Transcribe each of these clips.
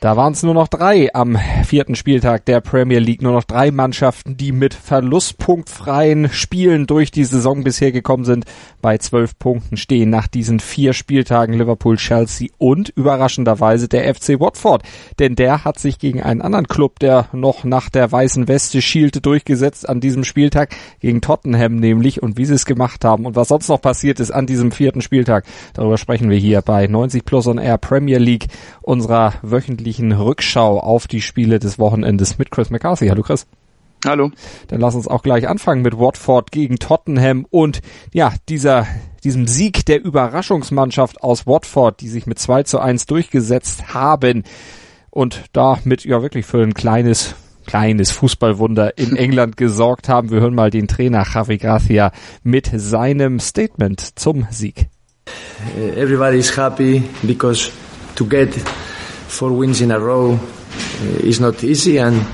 Da waren es nur noch drei am vierten Spieltag der Premier League. Nur noch drei Mannschaften, die mit verlustpunktfreien Spielen durch die Saison bisher gekommen sind. Bei zwölf Punkten stehen nach diesen vier Spieltagen Liverpool, Chelsea und überraschenderweise der FC Watford. Denn der hat sich gegen einen anderen Club, der noch nach der weißen Weste schielte, durchgesetzt an diesem Spieltag gegen Tottenham nämlich. Und wie sie es gemacht haben und was sonst noch passiert ist an diesem vierten Spieltag, darüber sprechen wir hier bei 90 Plus on Air Premier League unserer wöchentlichen wöchentlichen Rückschau auf die Spiele des Wochenendes mit Chris McCarthy. Hallo Chris. Hallo. Dann lass uns auch gleich anfangen mit Watford gegen Tottenham und ja, dieser, diesem Sieg der Überraschungsmannschaft aus Watford, die sich mit 2 zu 1 durchgesetzt haben und damit ja wirklich für ein kleines kleines Fußballwunder in England gesorgt haben. Wir hören mal den Trainer Javi Gracia mit seinem Statement zum Sieg. Everybody is happy because to get four wins in a row uh, is not easy, and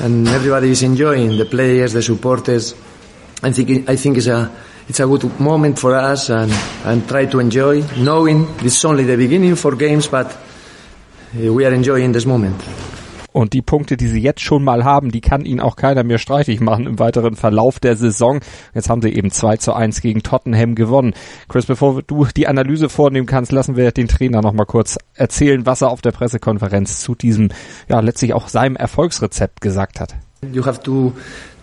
and everybody is enjoying the players, the supporters. I think I think it's a it's a good moment for us, and and try to enjoy, knowing it's only the beginning for games, but uh, we are enjoying this moment. Und die Punkte, die sie jetzt schon mal haben, die kann ihnen auch keiner mehr streitig machen im weiteren Verlauf der Saison. Jetzt haben sie eben 2 zu 1 gegen Tottenham gewonnen. Chris, bevor du die Analyse vornehmen kannst, lassen wir den Trainer noch mal kurz erzählen, was er auf der Pressekonferenz zu diesem, ja, letztlich auch seinem Erfolgsrezept gesagt hat. You have to,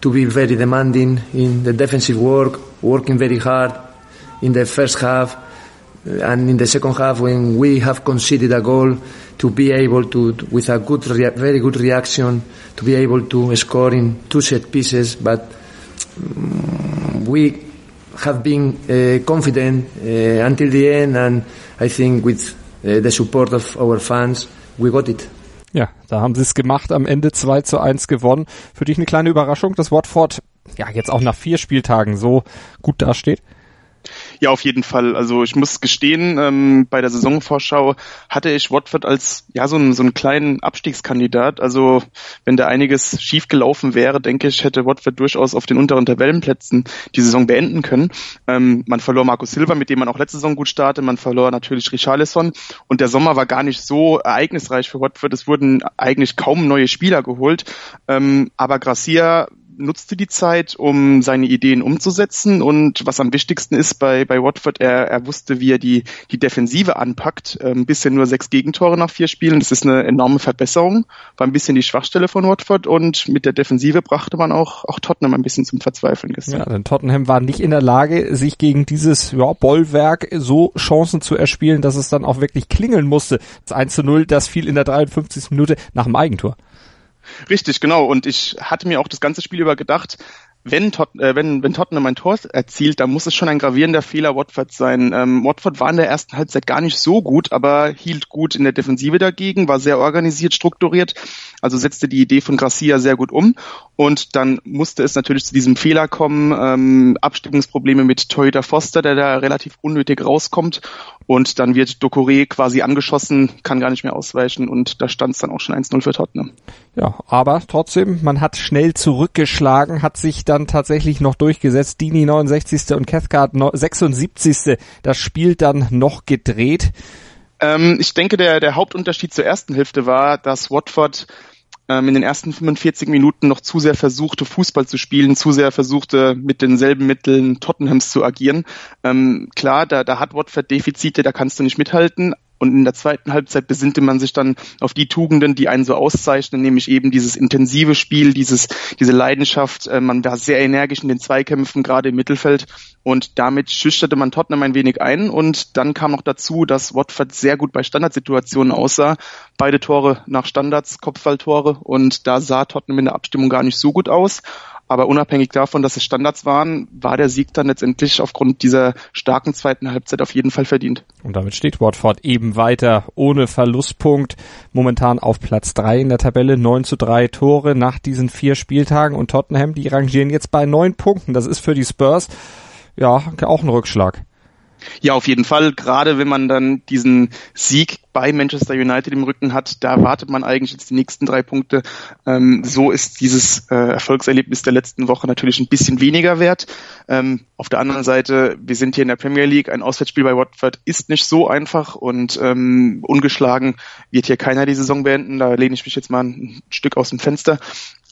to be very demanding in the defensive work, working very hard in the first half and in the second half when we have conceded a goal to be able to, with a good, very good reaction, to be able to score in two set pieces. But um, we have been uh, confident uh, until the end, and I think with uh, the support of our fans, we got it. Ja, da haben sie es gemacht, am Ende 2 zu 1 gewonnen. Für dich eine kleine Überraschung, dass Watford ja jetzt auch nach vier Spieltagen so gut dasteht? Ja, auf jeden Fall. Also ich muss gestehen, ähm, bei der Saisonvorschau hatte ich Watford als ja so einen, so einen kleinen Abstiegskandidat. Also wenn da einiges schief gelaufen wäre, denke ich, hätte Watford durchaus auf den unteren Tabellenplätzen die Saison beenden können. Ähm, man verlor Marco Silva, mit dem man auch letzte Saison gut startete. Man verlor natürlich Richarlison und der Sommer war gar nicht so ereignisreich für Watford. Es wurden eigentlich kaum neue Spieler geholt. Ähm, aber Gracia nutzte die Zeit, um seine Ideen umzusetzen und was am wichtigsten ist bei, bei Watford, er, er wusste, wie er die, die Defensive anpackt. Ähm, bisher nur sechs Gegentore nach vier Spielen, das ist eine enorme Verbesserung, war ein bisschen die Schwachstelle von Watford und mit der Defensive brachte man auch, auch Tottenham ein bisschen zum Verzweifeln gestern. Ja, denn Tottenham war nicht in der Lage, sich gegen dieses ja, Bollwerk so Chancen zu erspielen, dass es dann auch wirklich klingeln musste. Das 1 zu 0, das fiel in der 53. Minute nach dem Eigentor. Richtig, genau. Und ich hatte mir auch das ganze Spiel über gedacht, wenn, Tot äh, wenn, wenn Tottenham ein Tor erzielt, dann muss es schon ein gravierender Fehler Watford sein. Ähm, Watford war in der ersten Halbzeit gar nicht so gut, aber hielt gut in der Defensive dagegen, war sehr organisiert, strukturiert, also setzte die Idee von Gracia sehr gut um und dann musste es natürlich zu diesem Fehler kommen, ähm, Abstimmungsprobleme mit Toyota Foster, der da relativ unnötig rauskommt und dann wird Dokore quasi angeschossen, kann gar nicht mehr ausweichen und da stand es dann auch schon 1-0 für Tottenham. Ja, aber trotzdem, man hat schnell zurückgeschlagen, hat sich dann tatsächlich noch durchgesetzt. Dini 69. und Cathcart 76. Das Spiel dann noch gedreht. Ähm, ich denke, der, der Hauptunterschied zur ersten Hälfte war, dass Watford ähm, in den ersten 45 Minuten noch zu sehr versuchte, Fußball zu spielen, zu sehr versuchte, mit denselben Mitteln Tottenhams zu agieren. Ähm, klar, da, da hat Watford Defizite, da kannst du nicht mithalten, und in der zweiten Halbzeit besinnte man sich dann auf die Tugenden, die einen so auszeichnen, nämlich eben dieses intensive Spiel, dieses, diese Leidenschaft. Äh, man war sehr energisch in den Zweikämpfen, gerade im Mittelfeld. Und damit schüchterte man Tottenham ein wenig ein. Und dann kam noch dazu, dass Watford sehr gut bei Standardsituationen aussah. Beide Tore nach Standards, Kopfballtore. Und da sah Tottenham in der Abstimmung gar nicht so gut aus. Aber unabhängig davon, dass es Standards waren, war der Sieg dann letztendlich aufgrund dieser starken zweiten Halbzeit auf jeden Fall verdient. Und damit steht Watford eben weiter ohne Verlustpunkt. Momentan auf Platz drei in der Tabelle. 9 zu 3 Tore nach diesen vier Spieltagen. Und Tottenham, die rangieren jetzt bei neun Punkten. Das ist für die Spurs ja auch ein Rückschlag. Ja, auf jeden Fall. Gerade wenn man dann diesen Sieg bei Manchester United im Rücken hat, da wartet man eigentlich jetzt die nächsten drei Punkte. Ähm, so ist dieses äh, Erfolgserlebnis der letzten Woche natürlich ein bisschen weniger wert. Ähm, auf der anderen Seite, wir sind hier in der Premier League, ein Auswärtsspiel bei Watford ist nicht so einfach und ähm, ungeschlagen wird hier keiner die Saison beenden. Da lehne ich mich jetzt mal ein Stück aus dem Fenster.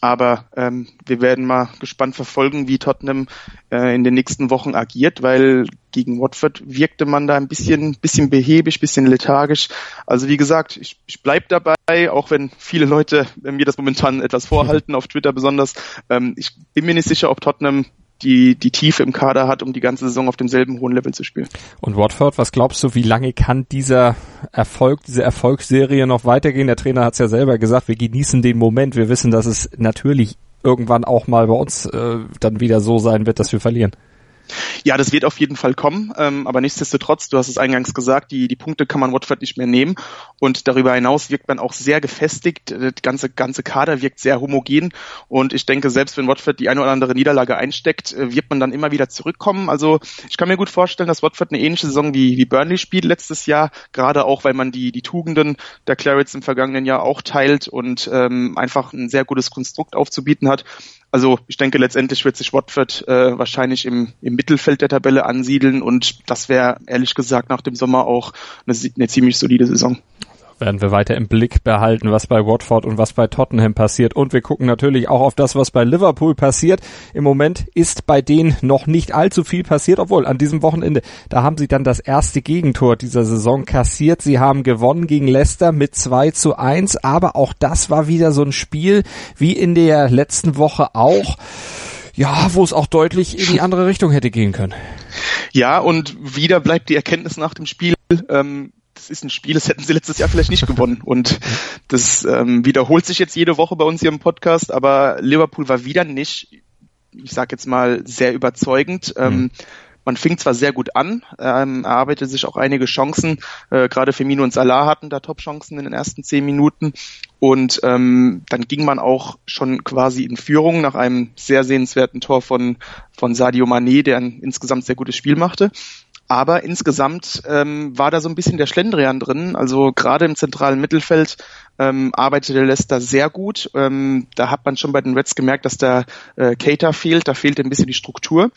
Aber ähm, wir werden mal gespannt verfolgen, wie Tottenham äh, in den nächsten Wochen agiert, weil gegen Watford wirkte man da ein bisschen, bisschen behäbig, bisschen lethargisch. Also wie gesagt, ich, ich bleib dabei, auch wenn viele Leute mir das momentan etwas vorhalten, auf Twitter besonders. Ähm, ich bin mir nicht sicher, ob Tottenham die, die Tiefe im Kader hat, um die ganze Saison auf demselben hohen Level zu spielen. Und Watford, was glaubst du, wie lange kann dieser Erfolg, diese Erfolgsserie noch weitergehen? Der Trainer hat es ja selber gesagt, wir genießen den Moment. Wir wissen, dass es natürlich irgendwann auch mal bei uns äh, dann wieder so sein wird, dass wir verlieren. Ja, das wird auf jeden Fall kommen, ähm, aber nichtsdestotrotz, du hast es eingangs gesagt, die, die Punkte kann man Watford nicht mehr nehmen und darüber hinaus wirkt man auch sehr gefestigt, der ganze, ganze Kader wirkt sehr homogen und ich denke, selbst wenn Watford die eine oder andere Niederlage einsteckt, äh, wird man dann immer wieder zurückkommen. Also ich kann mir gut vorstellen, dass Watford eine ähnliche Saison wie, wie Burnley spielt letztes Jahr, gerade auch, weil man die, die Tugenden der Clarets im vergangenen Jahr auch teilt und ähm, einfach ein sehr gutes Konstrukt aufzubieten hat. Also ich denke, letztendlich wird sich Watford äh, wahrscheinlich im, im Mittelfeld der Tabelle ansiedeln und das wäre ehrlich gesagt nach dem Sommer auch eine, eine ziemlich solide Saison werden wir weiter im Blick behalten, was bei Watford und was bei Tottenham passiert. Und wir gucken natürlich auch auf das, was bei Liverpool passiert. Im Moment ist bei denen noch nicht allzu viel passiert, obwohl an diesem Wochenende, da haben sie dann das erste Gegentor dieser Saison kassiert. Sie haben gewonnen gegen Leicester mit 2 zu 1, aber auch das war wieder so ein Spiel wie in der letzten Woche auch. Ja, wo es auch deutlich in die andere Richtung hätte gehen können. Ja, und wieder bleibt die Erkenntnis nach dem Spiel, ähm, das ist ein Spiel, das hätten sie letztes Jahr vielleicht nicht gewonnen. Und das ähm, wiederholt sich jetzt jede Woche bei uns hier im Podcast, aber Liverpool war wieder nicht, ich sag jetzt mal, sehr überzeugend. Ähm, mhm. Man fing zwar sehr gut an, ähm, erarbeitete sich auch einige Chancen. Äh, Gerade Firmino und Salah hatten da Top-Chancen in den ersten zehn Minuten. Und ähm, dann ging man auch schon quasi in Führung nach einem sehr sehenswerten Tor von, von Sadio Mané, der ein insgesamt sehr gutes Spiel machte. Aber insgesamt ähm, war da so ein bisschen der Schlendrian drin. Also gerade im zentralen Mittelfeld ähm, arbeitete Leicester sehr gut. Ähm, da hat man schon bei den Reds gemerkt, dass da äh, Cater fehlt. Da fehlt ein bisschen die Struktur.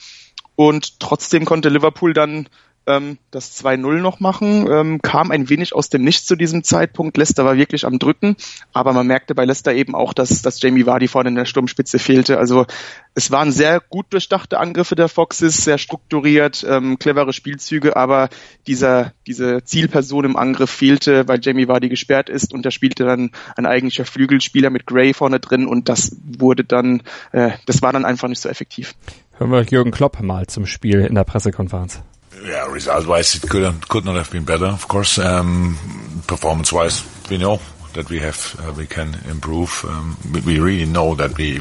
Und trotzdem konnte Liverpool dann ähm, das 2-0 noch machen, ähm, kam ein wenig aus dem Nichts zu diesem Zeitpunkt. Leicester war wirklich am Drücken, aber man merkte bei Leicester eben auch, dass, dass Jamie Vardy vorne in der Sturmspitze fehlte. Also es waren sehr gut durchdachte Angriffe der Foxes, sehr strukturiert, ähm, clevere Spielzüge, aber dieser, diese Zielperson im Angriff fehlte, weil Jamie Vardy gesperrt ist und da spielte dann ein eigentlicher Flügelspieler mit Gray vorne drin und das wurde dann, äh, das war dann einfach nicht so effektiv. Hören wir Jürgen Klopp mal zum Spiel in der Pressekonferenz. Yeah, result-wise, it could could not have been better. Of course, um, performance-wise, we know that we have uh, we can improve. Um, we, really know that we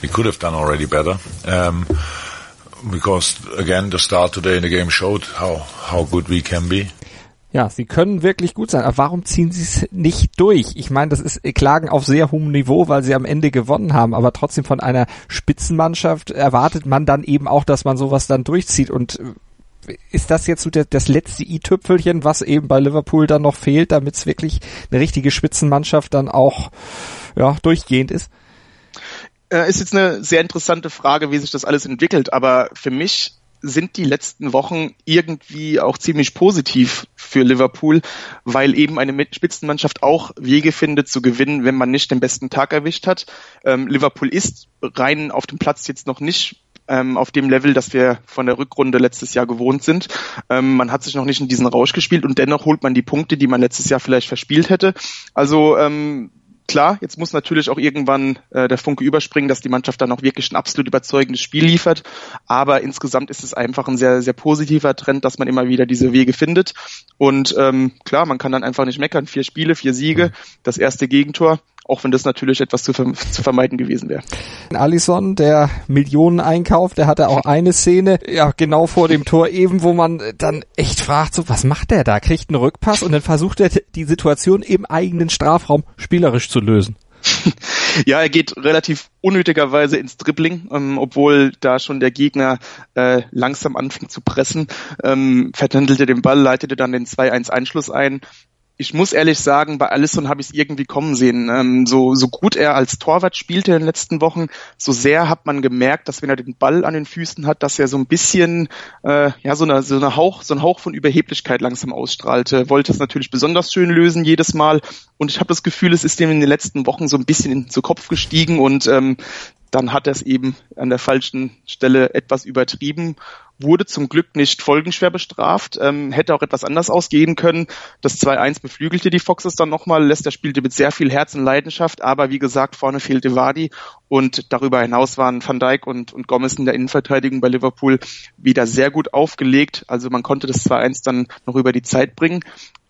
we could have done already better. Um, because again, the start today in the game showed how how good we can be. Ja, sie können wirklich gut sein, aber warum ziehen sie es nicht durch? Ich meine, das ist Klagen auf sehr hohem Niveau, weil sie am Ende gewonnen haben, aber trotzdem von einer Spitzenmannschaft erwartet man dann eben auch, dass man sowas dann durchzieht und ist das jetzt so der, das letzte i-Tüpfelchen, was eben bei Liverpool dann noch fehlt, damit es wirklich eine richtige Spitzenmannschaft dann auch ja, durchgehend ist? Äh, ist jetzt eine sehr interessante Frage, wie sich das alles entwickelt, aber für mich sind die letzten Wochen irgendwie auch ziemlich positiv für Liverpool, weil eben eine Spitzenmannschaft auch Wege findet zu gewinnen, wenn man nicht den besten Tag erwischt hat. Ähm, Liverpool ist rein auf dem Platz jetzt noch nicht ähm, auf dem Level, das wir von der Rückrunde letztes Jahr gewohnt sind. Ähm, man hat sich noch nicht in diesen Rausch gespielt und dennoch holt man die Punkte, die man letztes Jahr vielleicht verspielt hätte. Also ähm, klar, jetzt muss natürlich auch irgendwann äh, der Funke überspringen, dass die Mannschaft dann auch wirklich ein absolut überzeugendes Spiel liefert. Aber insgesamt ist es einfach ein sehr, sehr positiver Trend, dass man immer wieder diese Wege findet. Und ähm, klar, man kann dann einfach nicht meckern. Vier Spiele, vier Siege, das erste Gegentor auch wenn das natürlich etwas zu, zu vermeiden gewesen wäre. Alisson, der Millionen-Einkauf, der hatte auch eine Szene, ja, genau vor dem Tor eben, wo man dann echt fragt, so, was macht der da? Kriegt einen Rückpass und dann versucht er die Situation im eigenen Strafraum spielerisch zu lösen. ja, er geht relativ unnötigerweise ins Dribbling, ähm, obwohl da schon der Gegner äh, langsam anfing zu pressen, ähm, vertändelte den Ball, leitete dann den 2-1-Einschluss ein ich muss ehrlich sagen, bei Alisson habe ich es irgendwie kommen sehen. Ähm, so, so gut er als Torwart spielte in den letzten Wochen, so sehr hat man gemerkt, dass wenn er den Ball an den Füßen hat, dass er so ein bisschen, äh, ja, so eine, so eine Hauch, so ein Hauch von Überheblichkeit langsam ausstrahlte. Wollte es natürlich besonders schön lösen jedes Mal. Und ich habe das Gefühl, es ist ihm in den letzten Wochen so ein bisschen in den Kopf gestiegen und ähm, dann hat er es eben an der falschen Stelle etwas übertrieben wurde zum Glück nicht folgenschwer bestraft, ähm, hätte auch etwas anders ausgehen können. Das 2-1 beflügelte die Foxes dann nochmal. Leicester spielte mit sehr viel Herz und Leidenschaft, aber wie gesagt, vorne fehlte Wadi und darüber hinaus waren Van Dijk und, und Gomez in der Innenverteidigung bei Liverpool wieder sehr gut aufgelegt. Also man konnte das 2-1 dann noch über die Zeit bringen.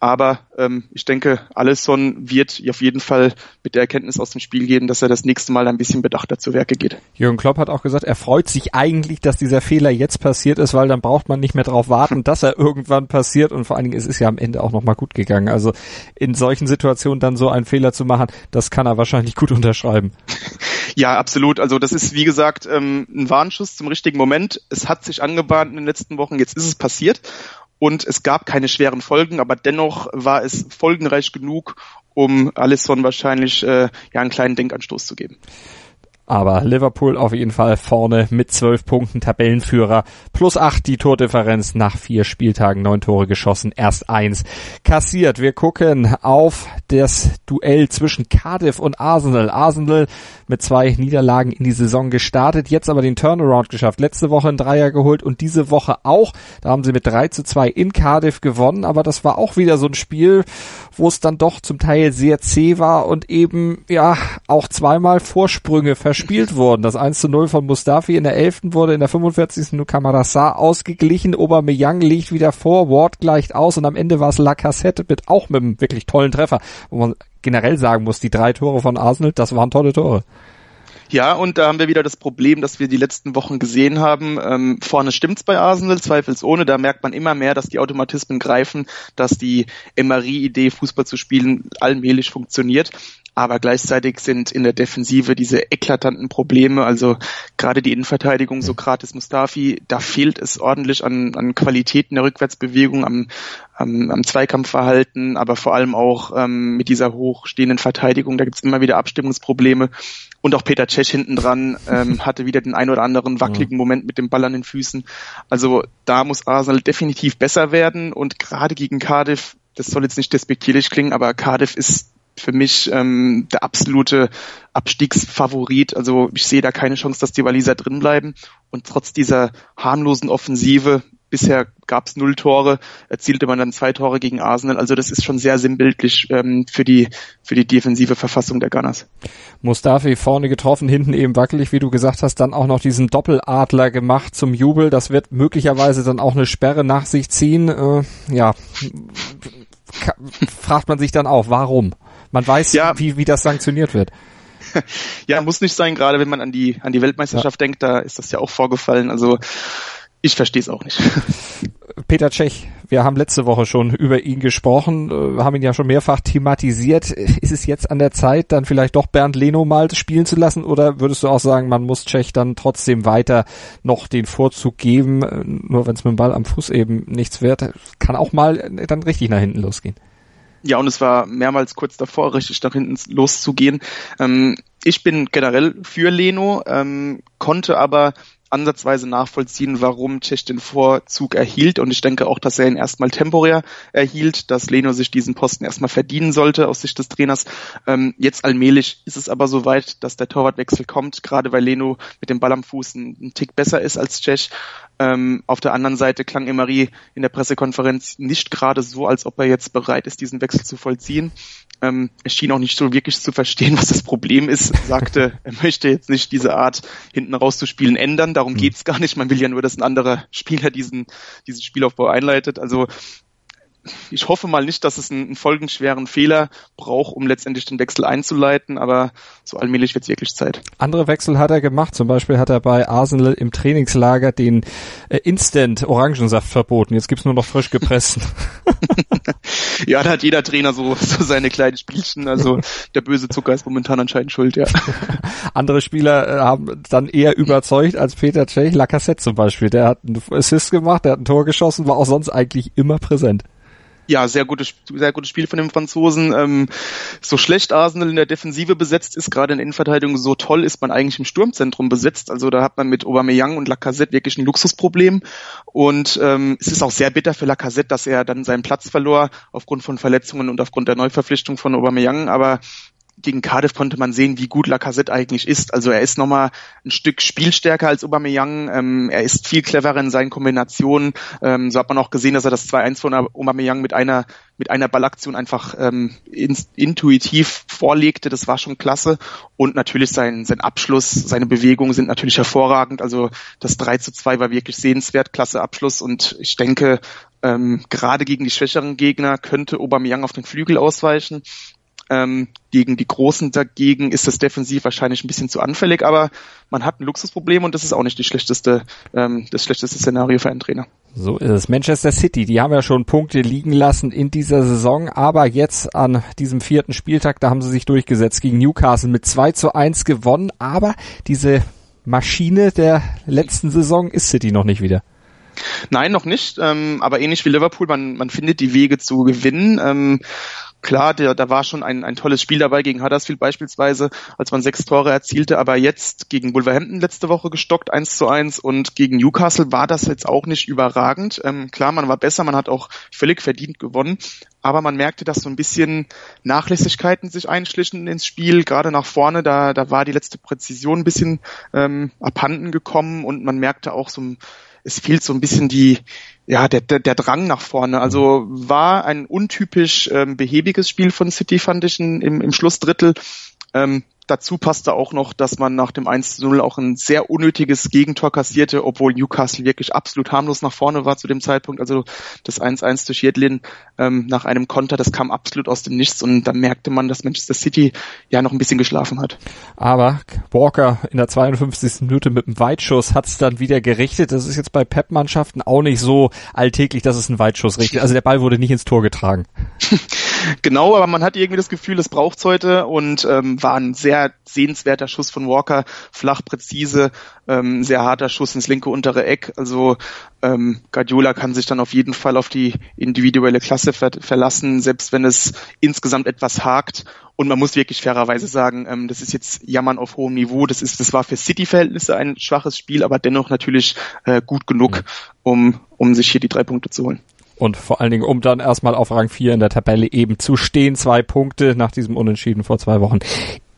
Aber ähm, ich denke, Alisson wird auf jeden Fall mit der Erkenntnis aus dem Spiel gehen, dass er das nächste Mal ein bisschen bedachter zu Werke geht. Jürgen Klopp hat auch gesagt, er freut sich eigentlich, dass dieser Fehler jetzt passiert ist, weil dann braucht man nicht mehr darauf warten, dass er irgendwann passiert. Und vor allen Dingen ist es ja am Ende auch nochmal gut gegangen. Also in solchen Situationen dann so einen Fehler zu machen, das kann er wahrscheinlich gut unterschreiben. Ja, absolut. Also das ist, wie gesagt, ähm, ein Warnschuss zum richtigen Moment. Es hat sich angebahnt in den letzten Wochen, jetzt ist es passiert und es gab keine schweren Folgen, aber dennoch war es folgenreich genug, um Alisson wahrscheinlich äh, ja einen kleinen Denkanstoß zu geben. Aber Liverpool auf jeden Fall vorne mit zwölf Punkten Tabellenführer. Plus acht die Tordifferenz nach vier Spieltagen, neun Tore geschossen, erst eins kassiert. Wir gucken auf das Duell zwischen Cardiff und Arsenal. Arsenal mit zwei Niederlagen in die Saison gestartet, jetzt aber den Turnaround geschafft. Letzte Woche ein Dreier geholt und diese Woche auch. Da haben sie mit 3 zu 2 in Cardiff gewonnen, aber das war auch wieder so ein Spiel, wo es dann doch zum Teil sehr zäh war und eben, ja, auch zweimal Vorsprünge verspielt wurden. Das 1 zu 0 von Mustafi in der 11. wurde in der 45. nur Kamarassar ausgeglichen. Aubameyang liegt wieder vor, Ward gleicht aus und am Ende war es Lacassette mit auch mit einem wirklich tollen Treffer, wo man generell sagen muss, die drei Tore von Arsenal, das waren tolle Tore. Ja, und da haben wir wieder das Problem, das wir die letzten Wochen gesehen haben. Ähm, vorne stimmt's bei Arsenal, zweifelsohne. Da merkt man immer mehr, dass die Automatismen greifen, dass die Emery-Idee, Fußball zu spielen, allmählich funktioniert aber gleichzeitig sind in der Defensive diese eklatanten Probleme, also gerade die Innenverteidigung Sokrates Mustafi, da fehlt es ordentlich an, an Qualitäten der Rückwärtsbewegung, am, am, am Zweikampfverhalten, aber vor allem auch ähm, mit dieser hochstehenden Verteidigung, da gibt's immer wieder Abstimmungsprobleme. Und auch Peter Cech hinten dran ähm, hatte wieder den ein oder anderen wackeligen Moment mit dem Ball an den Füßen. Also da muss Arsenal definitiv besser werden und gerade gegen Cardiff, das soll jetzt nicht despektierlich klingen, aber Cardiff ist für mich ähm, der absolute Abstiegsfavorit. Also ich sehe da keine Chance, dass die Waliser drin bleiben. Und trotz dieser harmlosen Offensive, bisher gab es null Tore, erzielte man dann zwei Tore gegen Arsenal. Also das ist schon sehr sinnbildlich ähm, für die für die defensive Verfassung der Gunners. Mustafi vorne getroffen, hinten eben wackelig, wie du gesagt hast, dann auch noch diesen Doppeladler gemacht zum Jubel. Das wird möglicherweise dann auch eine Sperre nach sich ziehen. Äh, ja, fragt man sich dann auch, warum? Man weiß, ja. wie, wie das sanktioniert wird. Ja, muss nicht sein, gerade wenn man an die, an die Weltmeisterschaft ja. denkt, da ist das ja auch vorgefallen. Also ich verstehe es auch nicht. Peter Tschech, wir haben letzte Woche schon über ihn gesprochen, äh, haben ihn ja schon mehrfach thematisiert. Ist es jetzt an der Zeit, dann vielleicht doch Bernd Leno mal spielen zu lassen oder würdest du auch sagen, man muss Tschech dann trotzdem weiter noch den Vorzug geben, äh, nur wenn es mit dem Ball am Fuß eben nichts wird, kann auch mal dann richtig nach hinten losgehen? Ja, und es war mehrmals kurz davor, richtig nach hinten loszugehen. Ähm, ich bin generell für Leno, ähm, konnte aber ansatzweise nachvollziehen, warum Tschech den Vorzug erhielt. Und ich denke auch, dass er ihn erstmal temporär erhielt, dass Leno sich diesen Posten erstmal verdienen sollte aus Sicht des Trainers. Ähm, jetzt allmählich ist es aber soweit, dass der Torwartwechsel kommt, gerade weil Leno mit dem Ball am Fuß ein, ein Tick besser ist als Tschech. Ähm, auf der anderen Seite klang Emery in der Pressekonferenz nicht gerade so, als ob er jetzt bereit ist, diesen Wechsel zu vollziehen. Ähm, er schien auch nicht so wirklich zu verstehen, was das Problem ist. sagte, er möchte jetzt nicht diese Art hinten rauszuspielen ändern. Darum mhm. geht's gar nicht. Man will ja nur, dass ein anderer Spieler diesen, diesen Spielaufbau einleitet. Also ich hoffe mal nicht, dass es einen, einen folgenschweren Fehler braucht, um letztendlich den Wechsel einzuleiten, aber so allmählich wird es wirklich Zeit. Andere Wechsel hat er gemacht, zum Beispiel hat er bei Arsenal im Trainingslager den äh, Instant Orangensaft verboten. Jetzt gibt's nur noch frisch gepressten. ja, da hat jeder Trainer so, so seine kleinen Spielchen. Also der böse Zucker ist momentan anscheinend schuld, ja. Andere Spieler äh, haben dann eher überzeugt als Peter Cech, Lacassette zum Beispiel. Der hat einen Assist gemacht, der hat ein Tor geschossen, war auch sonst eigentlich immer präsent ja, sehr gutes, sehr gutes Spiel von dem Franzosen. Ähm, so schlecht Arsenal in der Defensive besetzt ist, gerade in der Innenverteidigung, so toll ist man eigentlich im Sturmzentrum besetzt. Also da hat man mit Aubameyang und Lacazette wirklich ein Luxusproblem. Und ähm, es ist auch sehr bitter für Lacazette, dass er dann seinen Platz verlor aufgrund von Verletzungen und aufgrund der Neuverpflichtung von Aubameyang. Aber gegen Cardiff konnte man sehen, wie gut Lacazette eigentlich ist. Also er ist nochmal ein Stück spielstärker als Aubameyang. Ähm, er ist viel cleverer in seinen Kombinationen. Ähm, so hat man auch gesehen, dass er das 2-1 von Aubameyang mit einer mit einer Ballaktion einfach ähm, in, intuitiv vorlegte. Das war schon klasse. Und natürlich sein, sein Abschluss, seine Bewegungen sind natürlich hervorragend. Also das 3 zu 2 war wirklich sehenswert, klasse Abschluss. Und ich denke, ähm, gerade gegen die schwächeren Gegner könnte Aubameyang auf den Flügel ausweichen. Ähm, gegen die Großen dagegen ist das defensiv wahrscheinlich ein bisschen zu anfällig, aber man hat ein Luxusproblem und das ist auch nicht die schlechteste, ähm, das schlechteste Szenario für einen Trainer. So ist es. Manchester City, die haben ja schon Punkte liegen lassen in dieser Saison, aber jetzt an diesem vierten Spieltag, da haben sie sich durchgesetzt gegen Newcastle mit 2 zu 1 gewonnen, aber diese Maschine der letzten Saison ist City noch nicht wieder. Nein, noch nicht. Ähm, aber ähnlich wie Liverpool, man, man findet die Wege zu gewinnen. Ähm, klar, der, da war schon ein, ein tolles Spiel dabei gegen Huddersfield beispielsweise, als man sechs Tore erzielte, aber jetzt gegen Wolverhampton letzte Woche gestockt, eins zu eins und gegen Newcastle war das jetzt auch nicht überragend. Ähm, klar, man war besser, man hat auch völlig verdient gewonnen, aber man merkte, dass so ein bisschen Nachlässigkeiten sich einschlichen ins Spiel, gerade nach vorne, da, da war die letzte Präzision ein bisschen ähm, abhanden gekommen und man merkte auch so ein es fehlt so ein bisschen die, ja, der, der, der Drang nach vorne. Also war ein untypisch ähm, behäbiges Spiel von City, fand ich im, im Schlussdrittel. Ähm, Dazu passte auch noch, dass man nach dem 1-0 auch ein sehr unnötiges Gegentor kassierte, obwohl Newcastle wirklich absolut harmlos nach vorne war zu dem Zeitpunkt. Also das 1-1 durch Jedlin ähm, nach einem Konter, das kam absolut aus dem Nichts und da merkte man, dass Manchester City ja noch ein bisschen geschlafen hat. Aber Walker in der 52. Minute mit einem Weitschuss hat es dann wieder gerichtet. Das ist jetzt bei Pep-Mannschaften auch nicht so alltäglich, dass es ein Weitschuss richtet. Also der Ball wurde nicht ins Tor getragen. genau, aber man hat irgendwie das Gefühl, es braucht's heute und ähm, war ein sehr sehenswerter Schuss von Walker, flach, präzise, ähm, sehr harter Schuss ins linke untere Eck. Also ähm, Guardiola kann sich dann auf jeden Fall auf die individuelle Klasse ver verlassen, selbst wenn es insgesamt etwas hakt. Und man muss wirklich fairerweise sagen, ähm, das ist jetzt Jammern auf hohem Niveau. Das ist, das war für City-Verhältnisse ein schwaches Spiel, aber dennoch natürlich äh, gut genug, um, um sich hier die drei Punkte zu holen. Und vor allen Dingen, um dann erstmal auf Rang 4 in der Tabelle eben zu stehen. Zwei Punkte nach diesem Unentschieden vor zwei Wochen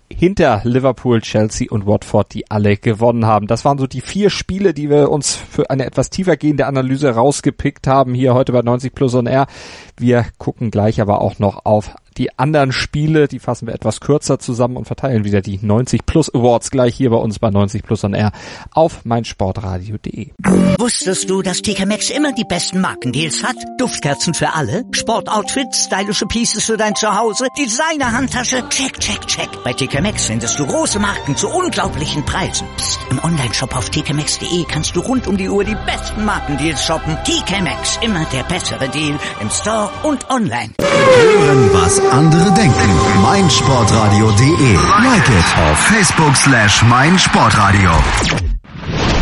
hinter Liverpool, Chelsea und Watford, die alle gewonnen haben. Das waren so die vier Spiele, die wir uns für eine etwas tiefer gehende Analyse rausgepickt haben, hier heute bei 90 Plus on Air. Wir gucken gleich aber auch noch auf die anderen Spiele, die fassen wir etwas kürzer zusammen und verteilen wieder die 90 Plus Awards gleich hier bei uns bei 90 Plus on Air auf meinsportradio.de. Wusstest du, dass TK Maxx immer die besten Markendeals hat? Duftkerzen für alle, Sportoutfits, stylische Pieces für dein Zuhause, Designer-Handtasche, check, check, check. Bei TK Maxx findest du große Marken zu unglaublichen Preisen. Psst. im Onlineshop auf tkmaxx.de kannst du rund um die Uhr die besten Markendeals shoppen. TK Maxx, immer der bessere Deal im Store und online. Hören, was andere denken. meinsportradio.de. Like it auf Facebook slash meinsportradio.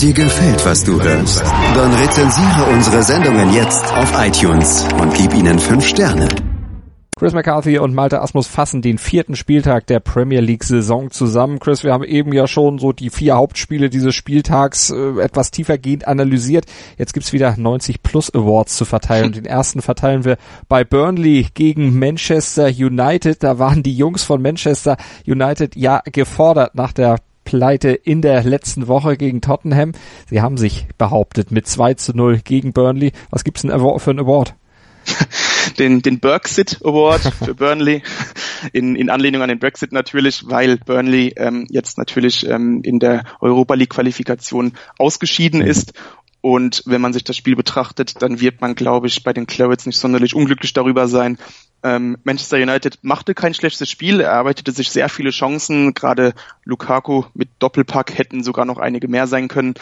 Dir gefällt, was du hörst? Dann rezensiere unsere Sendungen jetzt auf iTunes und gib ihnen fünf Sterne. Chris McCarthy und Malte Asmus fassen den vierten Spieltag der Premier League Saison zusammen. Chris, wir haben eben ja schon so die vier Hauptspiele dieses Spieltags äh, etwas tiefergehend analysiert. Jetzt gibt's wieder 90 Plus Awards zu verteilen. Den ersten verteilen wir bei Burnley gegen Manchester United. Da waren die Jungs von Manchester United ja gefordert nach der Pleite in der letzten Woche gegen Tottenham. Sie haben sich behauptet mit 2 zu 0 gegen Burnley. Was gibt's denn für einen Award? den, den Brexit Award für Burnley in, in Anlehnung an den Brexit natürlich, weil Burnley ähm, jetzt natürlich ähm, in der Europa League Qualifikation ausgeschieden ist und wenn man sich das Spiel betrachtet, dann wird man, glaube ich, bei den Clarets nicht sonderlich unglücklich darüber sein. Ähm, Manchester United machte kein schlechtes Spiel, er erarbeitete sich sehr viele Chancen. Gerade Lukaku mit Doppelpack hätten sogar noch einige mehr sein können.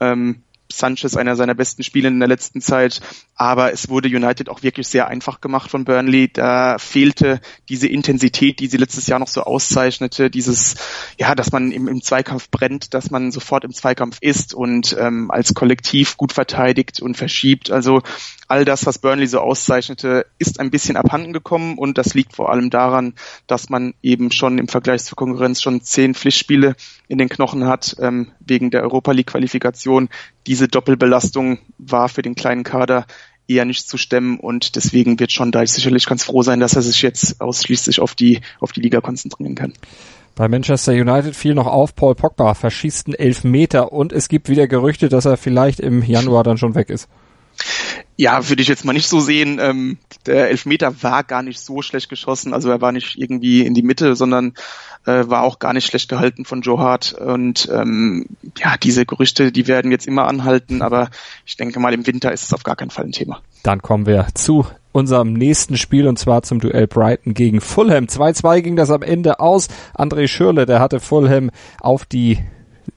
Ähm, Sanchez einer seiner besten Spiele in der letzten Zeit. Aber es wurde United auch wirklich sehr einfach gemacht von Burnley. Da fehlte diese Intensität, die sie letztes Jahr noch so auszeichnete. Dieses, ja, dass man im, im Zweikampf brennt, dass man sofort im Zweikampf ist und ähm, als Kollektiv gut verteidigt und verschiebt. Also all das, was Burnley so auszeichnete, ist ein bisschen abhanden gekommen und das liegt vor allem daran, dass man eben schon im Vergleich zur Konkurrenz schon zehn Pflichtspiele in den Knochen hat, ähm, wegen der Europa League Qualifikation. Diese Doppelbelastung war für den kleinen Kader eher nicht zu stemmen und deswegen wird schon da sicherlich ganz froh sein, dass er sich jetzt ausschließlich auf die, auf die Liga konzentrieren kann. Bei Manchester United fiel noch auf, Paul Pogba verschießt einen Elfmeter und es gibt wieder Gerüchte, dass er vielleicht im Januar dann schon weg ist. Ja, würde ich jetzt mal nicht so sehen. Ähm, der Elfmeter war gar nicht so schlecht geschossen. Also er war nicht irgendwie in die Mitte, sondern äh, war auch gar nicht schlecht gehalten von Joe Hart. Und ähm, ja, diese Gerüchte, die werden jetzt immer anhalten, aber ich denke mal, im Winter ist es auf gar keinen Fall ein Thema. Dann kommen wir zu unserem nächsten Spiel und zwar zum Duell Brighton gegen Fulham. 2-2 ging das am Ende aus. André Schürle, der hatte Fulham auf die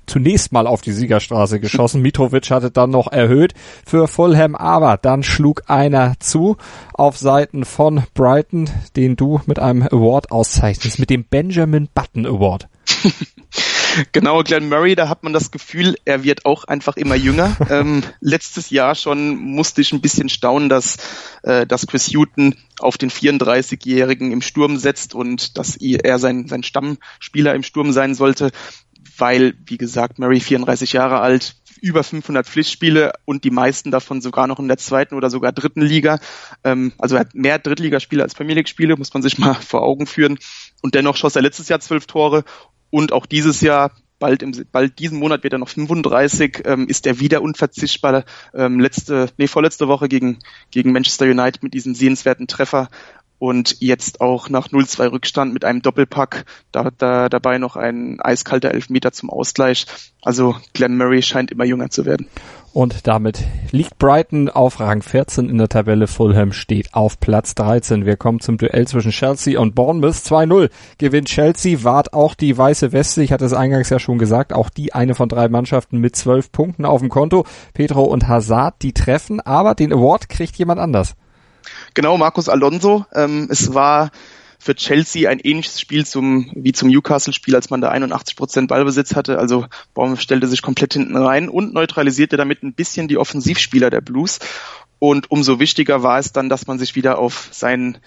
zunächst mal auf die Siegerstraße geschossen. Mitrovic hatte dann noch erhöht für Fulham, aber dann schlug einer zu auf Seiten von Brighton, den du mit einem Award auszeichnest, mit dem Benjamin Button Award. Genau, Glenn Murray, da hat man das Gefühl, er wird auch einfach immer jünger. ähm, letztes Jahr schon musste ich ein bisschen staunen, dass, äh, dass Chris Hutton auf den 34-Jährigen im Sturm setzt und dass er sein, sein Stammspieler im Sturm sein sollte weil, wie gesagt, Murray 34 Jahre alt, über 500 Pflichtspiele und die meisten davon sogar noch in der zweiten oder sogar dritten Liga. Ähm, also er hat mehr Drittligaspiele als Premier League-Spiele, muss man sich mal vor Augen führen. Und dennoch schoss er letztes Jahr zwölf Tore und auch dieses Jahr bald im bald diesen Monat wird er noch 35, ähm, ist er wieder unverzichtbar. Ähm, letzte, nee, vorletzte Woche gegen gegen Manchester United mit diesem sehenswerten Treffer und jetzt auch nach 0-2 Rückstand mit einem Doppelpack, da, da dabei noch ein eiskalter Elfmeter zum Ausgleich. Also Glenn Murray scheint immer jünger zu werden. Und damit liegt Brighton auf Rang 14 in der Tabelle. Fulham steht auf Platz 13. Wir kommen zum Duell zwischen Chelsea und Bournemouth. 2-0 gewinnt Chelsea, wart auch die weiße Weste. Ich hatte es eingangs ja schon gesagt, auch die eine von drei Mannschaften mit zwölf Punkten auf dem Konto. Pedro und Hazard, die treffen, aber den Award kriegt jemand anders. Genau, Markus Alonso. Ähm, es war für Chelsea ein ähnliches Spiel zum, wie zum Newcastle-Spiel, als man da 81 Prozent Ballbesitz hatte. Also Baum stellte sich komplett hinten rein und neutralisierte damit ein bisschen die Offensivspieler der Blues. Und umso wichtiger war es dann, dass man sich wieder auf seinen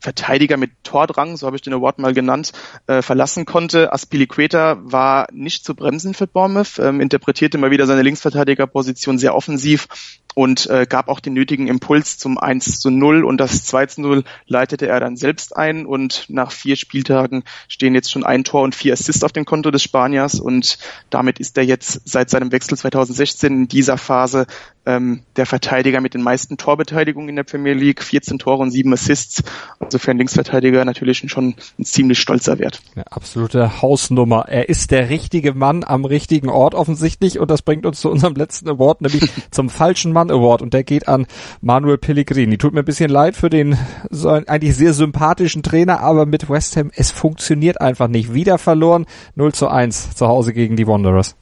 Verteidiger mit Tordrang, so habe ich den Award mal genannt, äh, verlassen konnte. Aspilicueta war nicht zu bremsen für Bournemouth, ähm, interpretierte mal wieder seine Linksverteidigerposition sehr offensiv und äh, gab auch den nötigen Impuls zum 1 zu 0 und das 2 zu 0 leitete er dann selbst ein und nach vier Spieltagen stehen jetzt schon ein Tor und vier Assists auf dem Konto des Spaniers und damit ist er jetzt seit seinem Wechsel 2016 in dieser Phase ähm, der Verteidiger mit den meisten Torbeteiligungen in der Premier League, 14 Tore und 7 Assists. Also für einen Linksverteidiger natürlich schon ein ziemlich stolzer Wert. Eine absolute Hausnummer. Er ist der richtige Mann am richtigen Ort offensichtlich und das bringt uns zu unserem letzten Award, nämlich zum falschen Mann Award und der geht an Manuel Pellegrini. Tut mir ein bisschen leid für den so eigentlich sehr sympathischen Trainer, aber mit West Ham, es funktioniert einfach nicht. Wieder verloren, 0 zu 1 zu Hause gegen die Wanderers.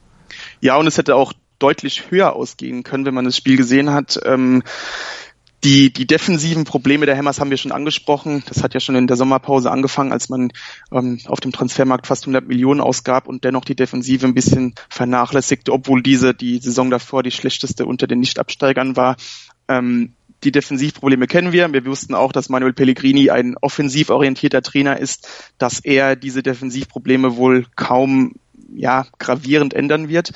Ja, und es hätte auch deutlich höher ausgehen können, wenn man das Spiel gesehen hat. Ähm, Die, die defensiven Probleme der Hammers haben wir schon angesprochen. Das hat ja schon in der Sommerpause angefangen, als man ähm, auf dem Transfermarkt fast 100 Millionen ausgab und dennoch die Defensive ein bisschen vernachlässigte, obwohl diese die Saison davor die schlechteste unter den Nichtabsteigern war. Ähm, die Defensivprobleme kennen wir. Wir wussten auch, dass Manuel Pellegrini ein offensiv orientierter Trainer ist, dass er diese Defensivprobleme wohl kaum ja, gravierend ändern wird.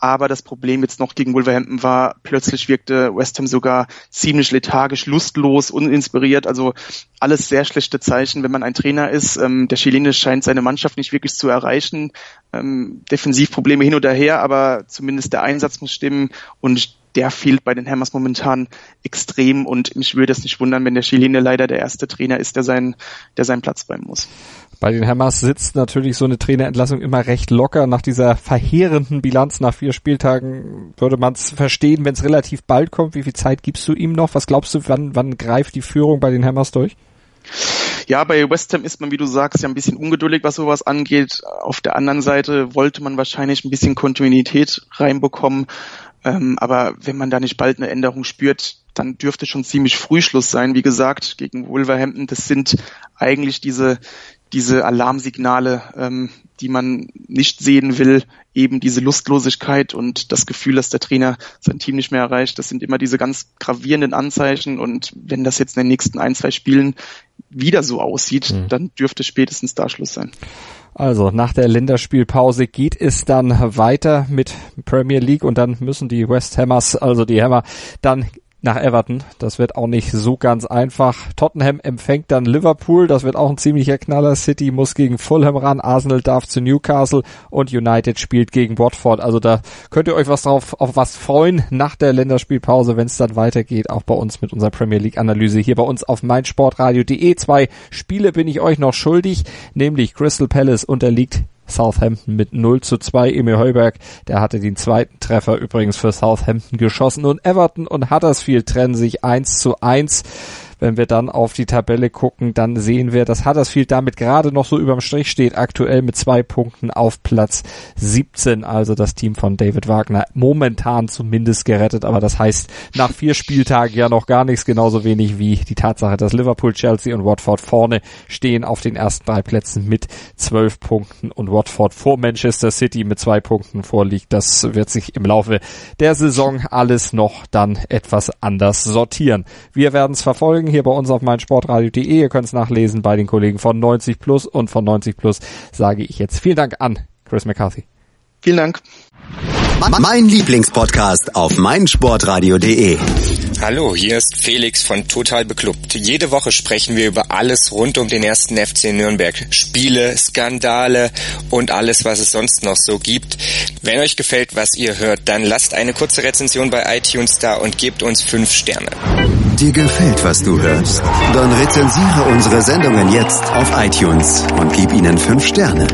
Aber das Problem jetzt noch gegen Wolverhampton war, plötzlich wirkte West Ham sogar ziemlich lethargisch, lustlos, uninspiriert. Also alles sehr schlechte Zeichen, wenn man ein Trainer ist. Ähm, der Chilene scheint seine Mannschaft nicht wirklich zu erreichen. Ähm, Defensivprobleme hin oder her, aber zumindest der Einsatz muss stimmen. Und der fehlt bei den Hammers momentan extrem und mich würde es nicht wundern, wenn der Chilene leider der erste Trainer ist, der seinen, der seinen Platz räumen muss. Bei den Hammers sitzt natürlich so eine Trainerentlassung immer recht locker. Nach dieser verheerenden Bilanz nach vier Spieltagen würde man es verstehen, wenn es relativ bald kommt. Wie viel Zeit gibst du ihm noch? Was glaubst du, wann, wann greift die Führung bei den Hammers durch? Ja, bei West Ham ist man, wie du sagst, ja ein bisschen ungeduldig, was sowas angeht. Auf der anderen Seite wollte man wahrscheinlich ein bisschen Kontinuität reinbekommen. Ähm, aber wenn man da nicht bald eine Änderung spürt, dann dürfte schon ziemlich früh Schluss sein. Wie gesagt, gegen Wolverhampton, das sind eigentlich diese, diese Alarmsignale, ähm, die man nicht sehen will, eben diese Lustlosigkeit und das Gefühl, dass der Trainer sein Team nicht mehr erreicht. Das sind immer diese ganz gravierenden Anzeichen und wenn das jetzt in den nächsten ein, zwei Spielen wieder so aussieht, mhm. dann dürfte spätestens da Schluss sein. Also nach der Länderspielpause geht es dann weiter mit Premier League und dann müssen die West Hammers, also die Hammer, dann nach Everton. Das wird auch nicht so ganz einfach. Tottenham empfängt dann Liverpool. Das wird auch ein ziemlicher Knaller. City muss gegen Fulham ran. Arsenal darf zu Newcastle und United spielt gegen Watford. Also da könnt ihr euch was drauf, auf was freuen nach der Länderspielpause, wenn es dann weitergeht. Auch bei uns mit unserer Premier League Analyse hier bei uns auf meinsportradio.de. Zwei Spiele bin ich euch noch schuldig, nämlich Crystal Palace unterliegt Southampton mit 0 zu 2. Emil Heuberg, der hatte den zweiten Treffer übrigens für Southampton geschossen und Everton und Huddersfield trennen sich 1 zu 1. Wenn wir dann auf die Tabelle gucken, dann sehen wir, dass Huddersfield damit gerade noch so überm Strich steht, aktuell mit zwei Punkten auf Platz 17. Also das Team von David Wagner momentan zumindest gerettet, aber das heißt nach vier Spieltagen ja noch gar nichts, genauso wenig wie die Tatsache, dass Liverpool, Chelsea und Watford vorne stehen auf den ersten drei Plätzen mit zwölf Punkten und Watford vor Manchester City mit zwei Punkten vorliegt. Das wird sich im Laufe der Saison alles noch dann etwas anders sortieren. Wir werden es verfolgen hier bei uns auf meinsportradio.de. Ihr könnt es nachlesen bei den Kollegen von 90 Plus und von 90 Plus sage ich jetzt vielen Dank an Chris McCarthy. Vielen Dank. Mein Lieblingspodcast auf meinsportradio.de. Hallo, hier ist Felix von Total Beklubbt. Jede Woche sprechen wir über alles rund um den ersten FC Nürnberg. Spiele, Skandale und alles, was es sonst noch so gibt. Wenn euch gefällt, was ihr hört, dann lasst eine kurze Rezension bei iTunes da und gebt uns fünf Sterne. Dir gefällt, was du hörst? Dann rezensiere unsere Sendungen jetzt auf iTunes und gib ihnen fünf Sterne.